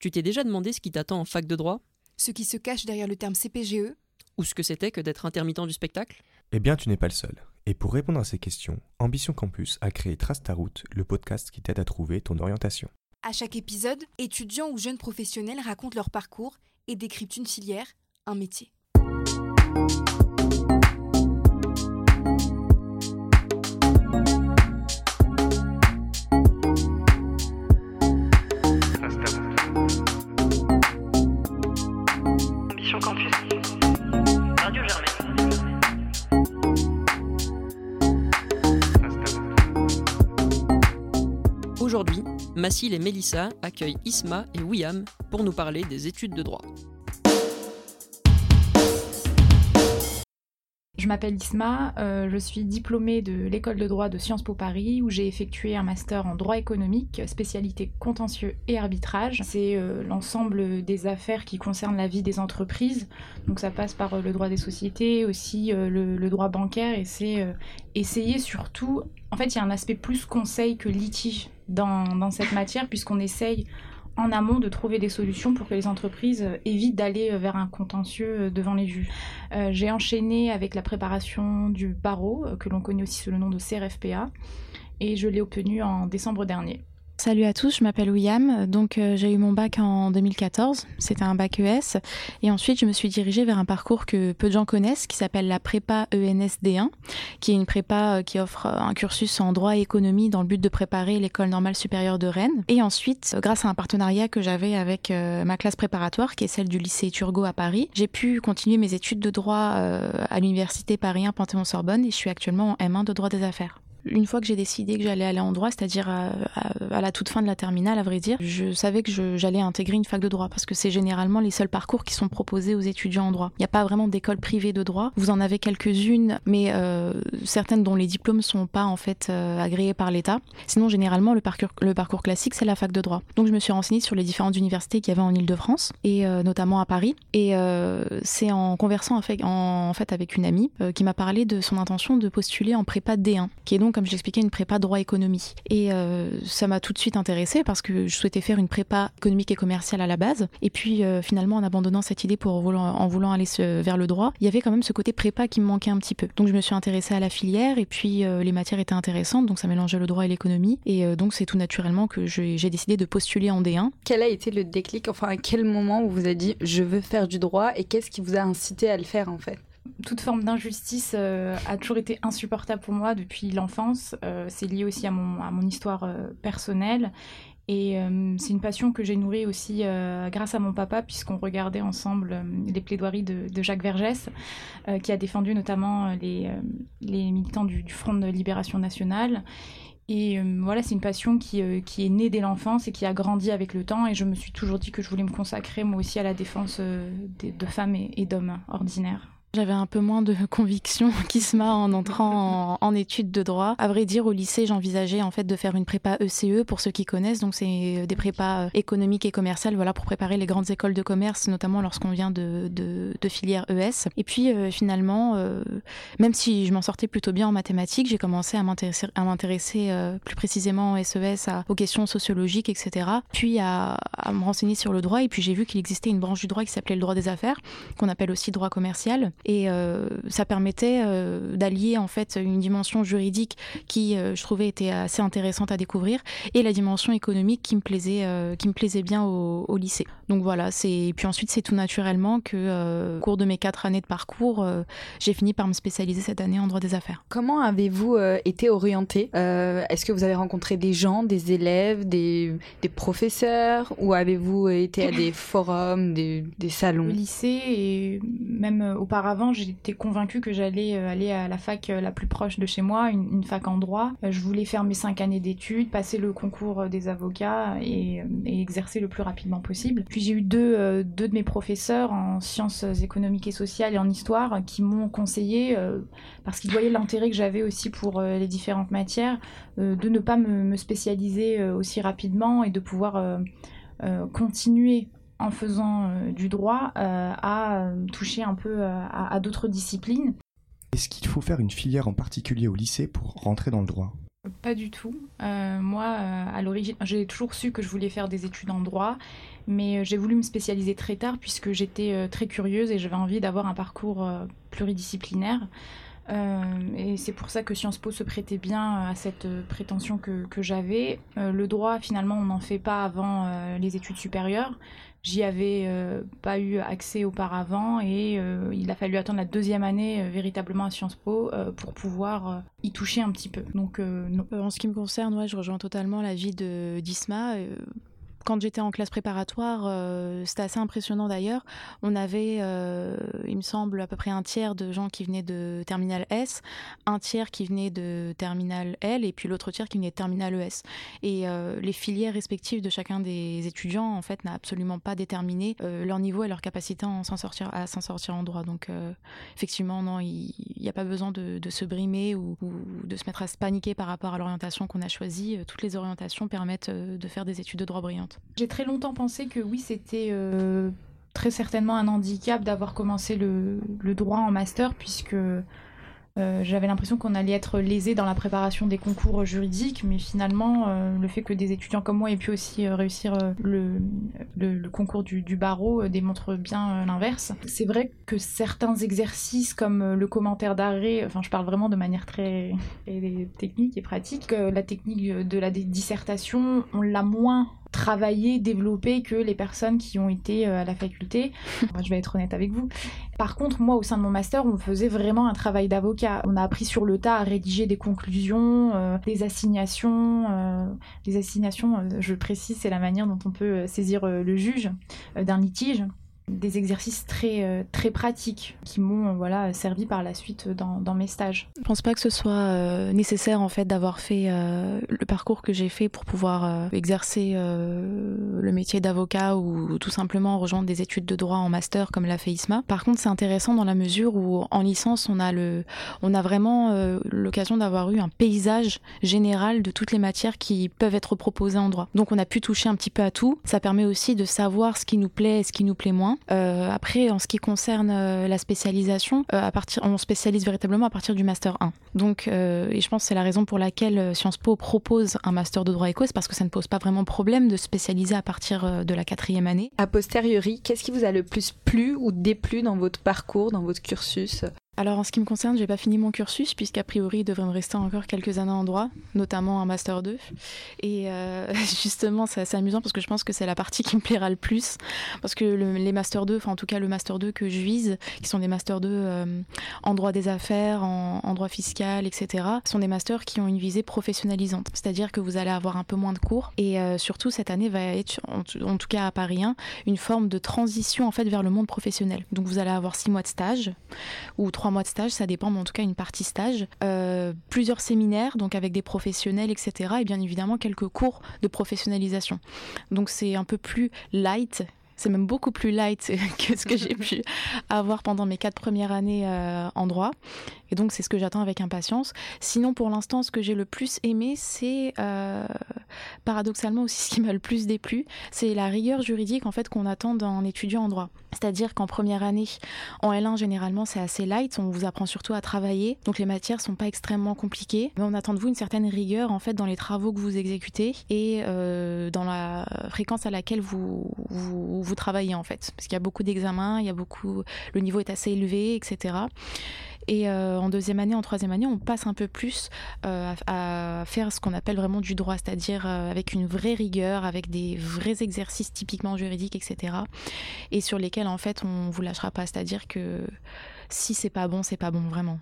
Tu t'es déjà demandé ce qui t'attend en fac de droit? Ce qui se cache derrière le terme CPGE Ou ce que c'était que d'être intermittent du spectacle? Eh bien, tu n'es pas le seul. Et pour répondre à ces questions, Ambition Campus a créé Trace ta route, le podcast qui t'aide à trouver ton orientation. À chaque épisode, étudiants ou jeunes professionnels racontent leur parcours et décryptent une filière, un métier. Mathilde et Mélissa accueillent Isma et William pour nous parler des études de droit. Je m'appelle Isma, euh, je suis diplômée de l'école de droit de Sciences Po Paris où j'ai effectué un master en droit économique, spécialité contentieux et arbitrage. C'est euh, l'ensemble des affaires qui concernent la vie des entreprises, donc ça passe par euh, le droit des sociétés, aussi le, droit bancaire et c'est essayer surtout, en fait il y a un aspect plus conseil que litige dans, cette matière puisqu'on essaye en amont de trouver des solutions pour que les entreprises euh, évitent d'aller euh, vers un contentieux euh, devant les juges. J'ai enchaîné avec la préparation du barreau, que l'on connaît aussi sous le nom de CRFPA, et je l'ai obtenu en décembre dernier. Salut à tous, je m'appelle William. Donc euh, j'ai eu mon bac en 2014, c'était un bac ES et ensuite je me suis dirigée vers un parcours que peu de gens connaissent qui s'appelle la prépa E ENSD1 qui est une prépa euh, qui offre euh, un cursus en droit et économie dans le but de préparer l'école normale supérieure de Rennes et ensuite grâce à un partenariat que j'avais avec ma classe préparatoire qui est celle du lycée Turgot à Paris, j'ai pu continuer mes études de droit à l'université Paris 1 Panthéon-Sorbonne et je suis actuellement en M1 de droit des affaires. Une fois que j'ai décidé que j'allais aller en droit, c'est-à-dire à, la toute fin de la terminale, à vrai dire, je savais que j'allais intégrer une fac de droit parce que c'est généralement les seuls parcours qui sont proposés aux étudiants en droit. Il n'y a pas vraiment d'école privée de droit. Vous en avez quelques-unes, mais euh, certaines dont les diplômes sont pas en fait euh, agréés par l'État. Sinon, généralement, le parcours, classique, c'est la fac de droit. Donc, je me suis renseignée sur les différentes universités qu'il y avait en Ile-de-France et euh, notamment à Paris. Et c'est en conversant en fait, avec une amie qui m'a parlé de son intention de postuler en prépa D1, qui est donc, comme je l'expliquais, une prépa droit économie. Et euh, ça m'a tout de suite intéressée parce que je souhaitais faire une prépa économique et commerciale à la base. Et puis euh, finalement, en abandonnant cette idée pour en voulant aller vers le droit, il y avait quand même ce côté prépa qui me manquait un petit peu. Donc je me suis intéressée à la filière et puis euh, les matières étaient intéressantes, donc ça mélangeait le droit et l'économie. Et donc c'est tout naturellement que j'ai décidé de postuler en D1. Quel a été le déclic Enfin, à quel moment vous vous avez dit je veux faire du droit et qu'est-ce qui vous a incité à le faire en fait? Toute forme d'injustice euh, a toujours été insupportable pour moi depuis l'enfance. Euh, c'est lié aussi à mon, histoire euh, personnelle. Et c'est une passion que j'ai nourrie aussi grâce à mon papa, puisqu'on regardait ensemble les plaidoiries de, Jacques Vergès, qui a défendu notamment les, militants du, Front de Libération Nationale. Et voilà, c'est une passion qui, est née dès l'enfance et qui a grandi avec le temps. Et je me suis toujours dit que je voulais me consacrer moi aussi à la défense de femmes et d'hommes ordinaires. J'avais un peu moins de conviction qu'Isma en entrant en, études de droit. À vrai dire, au lycée, j'envisageais en fait de faire une prépa ECE pour ceux qui connaissent. Donc, c'est des prépas euh, économiques et commerciales, voilà, pour préparer les grandes écoles de commerce, notamment lorsqu'on vient de, de, de filière ES. Et puis, euh, finalement, euh, même si je m'en sortais plutôt bien en mathématiques, j'ai commencé à m'intéresser, à m'intéresser euh, plus précisément en SES aux questions sociologiques, etc. Puis à, à me renseigner sur le droit. Et puis, j'ai vu qu'il existait une branche du droit qui s'appelait le droit des affaires, qu'on appelle aussi droit commercial. Et euh, ça permettait euh, d'allier en fait une dimension juridique qui, euh, je trouvais, était assez intéressante à découvrir, et la dimension économique qui me plaisait, euh, qui me plaisait bien au, au lycée. Donc voilà, c'est et puis ensuite c'est tout naturellement que, euh, au cours de mes quatre années de parcours, euh, j'ai fini par me spécialiser cette année en droit des affaires. Comment avez-vous euh, été orienté Euh, Est-ce que vous avez rencontré des gens, des élèves, des, des professeurs ou avez-vous été à des forums, des, des Au salons lycée et même euh, auparavant, j'étais convaincue que j'allais euh, aller à la fac euh, la plus proche de chez moi, une, fac en droit. Euh, Je voulais faire mes cinq années d'études, passer le concours des avocats et, exercer le plus rapidement possible. Puis j'ai eu deux, deux de mes professeurs en sciences économiques et sociales et en histoire qui m'ont conseillé, parce qu'ils voyaient l'intérêt que j'avais aussi pour les différentes matières, de ne pas me, spécialiser aussi rapidement et de pouvoir continuer en faisant euh, du droit euh, à euh, toucher un peu euh, à, à d'autres disciplines. Est-ce qu'il faut faire une filière en particulier au lycée pour rentrer dans le droit? Pas du tout. Euh, moi, euh, à l'origine, j'ai toujours su que je voulais faire des études en droit, mais j'ai voulu me spécialiser très tard puisque j'étais euh, très curieuse et j'avais envie d'avoir un parcours euh, pluridisciplinaire. Euh, et c'est pour ça que Sciences Po se prêtait bien à cette euh, prétention que, j'avais. Euh, le droit, finalement, on n'en fait pas avant euh, les études supérieures. J'y avais euh, pas eu accès auparavant et euh, il a fallu attendre la deuxième année euh, véritablement à Sciences Po euh, pour pouvoir euh, y toucher un petit peu. Donc euh. Euh, En ce qui me concerne, ouais, je rejoins totalement l'avis de d'Isma. Quand j'étais en classe préparatoire, euh, c'était assez impressionnant d'ailleurs. On avait, euh, il me semble, à peu près un tiers de gens qui venaient de terminal S, un tiers qui venait de terminal L, et puis l'autre tiers qui venait de terminal ES. Et euh, les filières respectives de chacun des étudiants, en fait, n'a absolument pas déterminé euh, leur niveau et leur capacité à s'en sortir, à s'en sortir en droit. Donc, effectivement, non, il n'y a pas besoin de, se brimer ou, ou de se mettre à se paniquer par rapport à l'orientation qu'on a choisie. Toutes les orientations permettent de faire des études de droit brillantes. J'ai très longtemps pensé que oui, c'était euh, très certainement un handicap d'avoir commencé le, droit en master, puisque euh, j'avais l'impression qu'on allait être lésé dans la préparation des concours juridiques, mais finalement, euh, le fait que des étudiants comme moi aient pu aussi réussir le, concours du, barreau démontre bien l'inverse. C'est vrai que certains exercices, comme le commentaire d'arrêt, enfin, je parle vraiment de manière très, technique et pratique, la technique de la dissertation, on l'a moins travaillé, développé que les personnes qui ont été euh, à la faculté. Je vais être honnête avec vous. Par contre, moi, au sein de mon master, on faisait vraiment un travail d'avocat. On a appris sur le tas à rédiger des conclusions, euh, des assignations. euh, des assignations, euh, je précise, c'est la manière dont on peut saisir le juge d'un litige. Des exercices très, euh, très pratiques qui m'ont euh, voilà, servi par la suite dans, mes stages. Je pense pas que ce soit euh, nécessaire en fait d'avoir fait le parcours que j'ai fait pour pouvoir exercer le métier d'avocat ou tout simplement rejoindre des études de droit en master comme l'a fait Isma. Par contre, c'est intéressant dans la mesure où en licence, on a le, on a vraiment l'occasion d'avoir eu un paysage général de toutes les matières qui peuvent être proposées en droit. Donc, on a pu toucher un petit peu à tout. Ça permet aussi de savoir ce qui nous plaît et ce qui nous plaît moins. Euh, après, en ce qui concerne euh, la spécialisation, euh, on spécialise véritablement à partir du master 1. Donc, je pense que c'est la raison pour laquelle Sciences Po propose un master de droit éco, c'est parce que ça ne pose pas vraiment problème de spécialiser à partir de la quatrième année. A posteriori, qu'est-ce qui vous a le plus plu ou déplu dans votre parcours, dans votre cursus? Alors en ce qui me concerne, j'ai pas fini mon cursus puisqu'a priori il devrait me rester encore quelques années en droit, notamment un master 2. Et euh, justement, c'est assez amusant parce que je pense que c'est la partie qui me plaira le plus parce que le- les master 2, enfin en tout cas le master 2 que je vise, qui sont des master 2 euh, en droit des affaires, en, droit fiscal, etc., sont des masters qui ont une visée professionnalisante. C'est-à-dire que vous allez avoir un peu moins de cours et euh, surtout cette année va être, en tout cas à Paris 1, une forme de transition en fait vers le monde professionnel. Donc vous allez avoir six mois de stage ou trois mois de stage, ça dépend, mais en tout cas une partie stage, euh, plusieurs séminaires, donc avec des professionnels, etc. Et bien évidemment quelques cours de professionnalisation. Donc c'est un peu plus light. C'est même beaucoup plus light que ce que j'ai pu avoir pendant mes quatre premières années euh, en droit. Et donc c'est ce que j'attends avec impatience. Sinon pour l'instant ce que j'ai le plus aimé c'est euh, paradoxalement aussi ce qui m'a le plus déplu, c'est la rigueur juridique en fait qu'on attend d'un étudiant en droit. C'est-à-dire qu'en première année, en L1 généralement c'est assez light, on vous apprend surtout à travailler, donc les matières sont pas extrêmement compliquées, mais on attend de vous une certaine rigueur en fait dans les travaux que vous exécutez et euh, dans la fréquence à laquelle vous, vous, travaillez en fait. Parce qu'il y a beaucoup d'examens, il y a beaucoup, le niveau est assez élevé, etc. Et euh, en deuxième année, en troisième année, on passe un peu plus euh, à, à faire ce qu'on appelle vraiment du droit, c'est-à-dire euh, avec une vraie rigueur, avec des vrais exercices typiquement juridiques, etc. Et sur lesquels en fait on vous lâchera pas, c'est-à-dire que si c'est pas bon, c'est pas bon vraiment.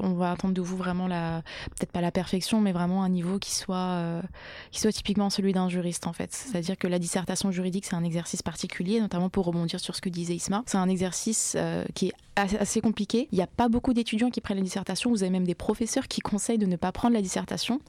On va attendre de vous vraiment la, peut-être pas la perfection, mais vraiment un niveau qui soit, euh, qui soit typiquement celui d'un juriste en fait. C'est-à-dire que la dissertation juridique c'est un exercice particulier, notamment pour rebondir sur ce que disait Isma. C'est un exercice euh, qui est assez, assez compliqué. Il n'y a pas beaucoup d'étudiants qui prennent la dissertation. Vous avez même des professeurs qui conseillent de ne pas prendre la dissertation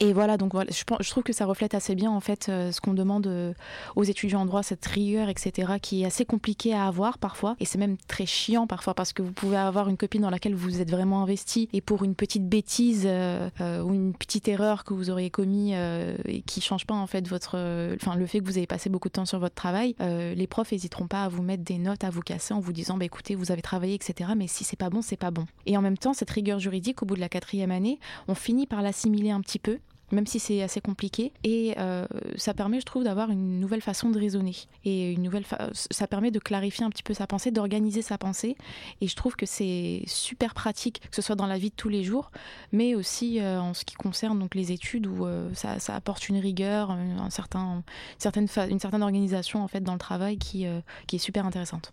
Et voilà, donc voilà, je, je trouve que ça reflète assez bien en fait euh, ce qu'on demande euh, aux étudiants en droit, cette rigueur, etc., qui est assez compliqué à avoir parfois, et c'est même très chiant parfois parce que vous pouvez avoir une copine dans laquelle vous êtes vraiment investi, et pour une petite bêtise euh, ou une petite erreur que vous auriez commis et qui change pas en fait votre, enfin le fait que vous avez passé beaucoup de temps sur votre travail, les profs n'hésiteront pas à vous mettre des notes, à vous casser en vous disant, bah écoutez, vous avez travaillé, etc., mais si c'est pas bon, c'est pas bon. Et en même temps, cette rigueur juridique, au bout de la quatrième année, on finit par l'assimiler un petit peu même si c'est assez compliqué. Et euh, ça permet, je trouve, d'avoir une nouvelle façon de raisonner. Et une nouvelle fa- ça permet de clarifier un petit peu sa pensée, d'organiser sa pensée. Et je trouve que c'est super pratique, que ce soit dans la vie de tous les jours, mais aussi euh, en ce qui concerne donc, les études où euh, ça, ça apporte une rigueur, un, certain, certaine fa- une certaine organisation en fait, dans le travail qui, euh, qui est super intéressante.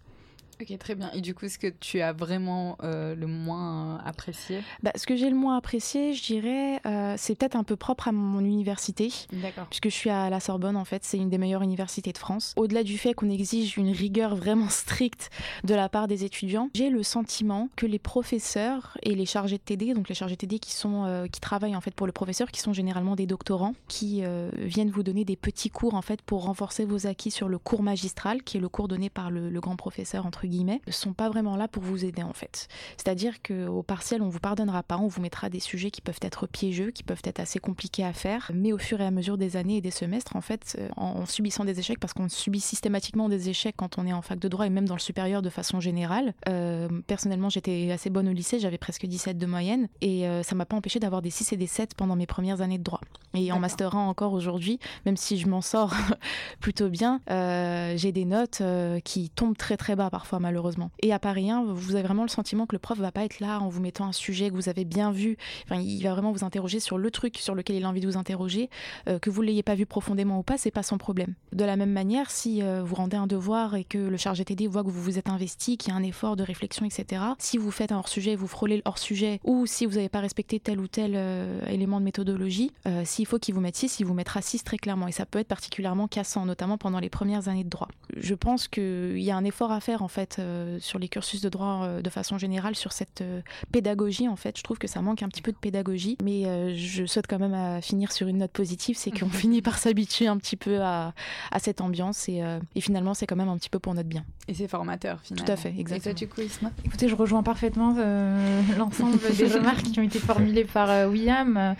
Ok, très bien. Et du coup, ce que tu as vraiment euh, le moins apprécié Bah, ce que j'ai le moins apprécié, je dirais, euh, c'est peut-être un peu propre à mon université. D'accord. puisque je suis à la Sorbonne en fait, c'est une des meilleures universités de France. Au-delà du fait qu'on exige une rigueur vraiment stricte de la part des étudiants, j'ai le sentiment que les professeurs et les chargés de TD, donc les chargés de TD qui sont euh, qui travaillent en fait pour le professeur, qui sont généralement des doctorants, qui viennent vous donner des petits cours en fait pour renforcer vos acquis sur le cours magistral, qui est le cours donné par le, le grand professeur entre guillemets, ne sont pas vraiment là pour vous aider en fait. C'est-à-dire qu'au partiel, on vous pardonnera pas, on vous mettra des sujets qui peuvent être piégeux, qui peuvent être assez compliqués à faire, mais au fur et à mesure des années et des semestres, en fait, euh, en, en subissant des échecs, parce qu'on subit systématiquement des échecs quand on est en fac de droit et même dans le supérieur de façon générale. Euh, personnellement, j'étais assez bonne au lycée, j'avais presque 17 de moyenne, et euh, ça m'a pas empêché d'avoir des 6 et des 7 pendant mes premières années de droit. Et en master 1 encore aujourd'hui, même si je m'en sors plutôt bien, euh, j'ai des notes qui tombent très très bas parfois malheureusement. Et à Paris 1, vous avez vraiment le sentiment que le prof va pas être là en vous mettant un sujet que vous avez bien vu. Enfin, il va vraiment vous interroger sur le truc sur lequel il a envie de vous interroger, euh, que vous l'ayez pas vu profondément ou pas, c'est pas son problème. De la même manière, si euh, vous rendez un devoir et que le chargé TD voit que vous vous êtes investi, qu'il y a un effort de réflexion, etc. Si vous faites un hors sujet, vous frôlez le hors sujet, ou si vous n'avez pas respecté tel ou tel euh, élément de méthodologie, s'il faut qu'il vous mette 6, il vous mettra 6 très clairement. Et ça peut être particulièrement cassant, notamment pendant les premières années de droit. Je pense qu'il y a un effort à faire en fait euh, sur les cursus de droit euh, de façon générale, sur cette euh, pédagogie en fait. Je trouve que ça manque un petit peu de pédagogie, mais je souhaite quand même à finir sur une note positive, c'est qu'on finit par s'habituer un petit peu à, à cette ambiance et, et finalement c'est quand même un petit peu pour notre bien. Et c'est formateur, finalement. Tout à fait, Et toi, exactement. du coup, Isma Écoutez, je rejoins parfaitement euh, l'ensemble des remarques qui ont été formulées par euh, William.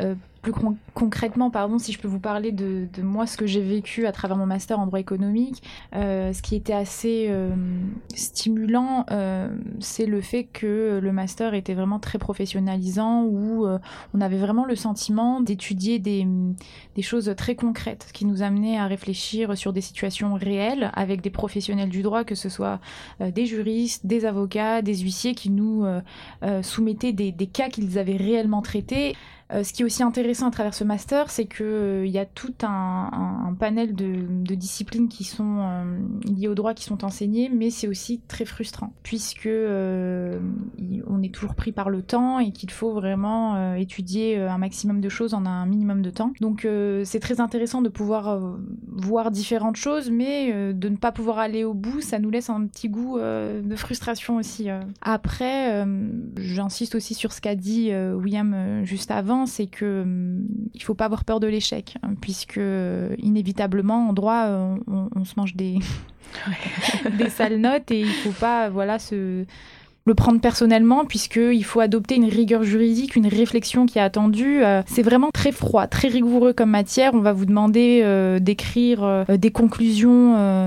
Euh, plus con- concrètement, pardon, si je peux vous parler de, de moi, ce que j'ai vécu à travers mon master en droit économique, ce qui était assez stimulant, c'est le fait que le master était vraiment très professionnalisant, où on avait vraiment le sentiment d'étudier des, des choses très concrètes, qui nous amenaient à réfléchir sur des situations réelles avec des professionnels du droit, que ce soit euh, des juristes, des avocats, des huissiers qui nous euh, euh, soumettaient des, des cas qu'ils avaient réellement traités. Euh, ce qui est aussi intéressant à travers ce master, c'est qu'il y a tout un, panel de, disciplines qui sont euh, liées au droit, qui sont enseignées, mais c'est aussi très frustrant, puisque euh, on est toujours pris par le temps et qu'il faut vraiment euh, étudier euh, un maximum de choses en un minimum de temps. Donc euh, c'est très intéressant de pouvoir euh, voir différentes choses, mais euh, de ne pas pouvoir aller au bout, ça nous laisse un petit goût euh, de frustration aussi. euh. Après, euh, j'insiste aussi sur ce qu'a dit euh, William euh, juste avant, c'est que hum, il faut pas avoir peur de l'échec, hein, puisque euh, inévitablement en droit, euh, on, on se mange des des sales notes et il faut pas voilà se le prendre personnellement puisqu'il faut adopter une rigueur juridique, une réflexion qui est attendue. Euh, c'est vraiment très froid, très rigoureux comme matière. On va vous demander euh, d'écrire euh, des conclusions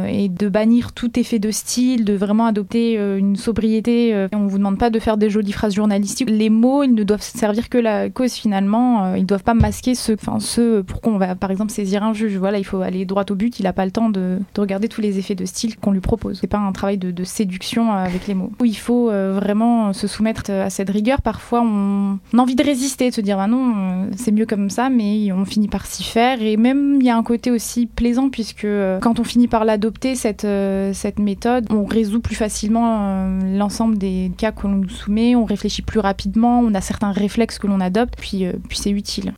et de bannir tout effet de style, de vraiment adopter une sobriété. On vous demande pas de faire des jolies phrases journalistiques. Les mots, ils ne doivent servir que la cause finalement. Ils doivent pas masquer ce, enfin ce pourquoi on va par exemple saisir un juge. Voilà, il faut aller droit au but. Il a pas le temps de, de regarder tous les effets de style qu'on lui propose. C'est pas un travail de, séduction avec les mots. Il faut vraiment se soumettre à cette rigueur. Parfois, on, a envie de résister, de se dire bah non, euh, c'est mieux comme ça, mais on finit par s'y faire. Et même il y a un côté aussi plaisant puisque euh, quand on finit par l'adopter cette euh, cette méthode, on résout plus facilement l'ensemble des cas que l'on nous soumet. On réfléchit plus rapidement. On a certains réflexes que l'on adopte. Puis puis c'est utile.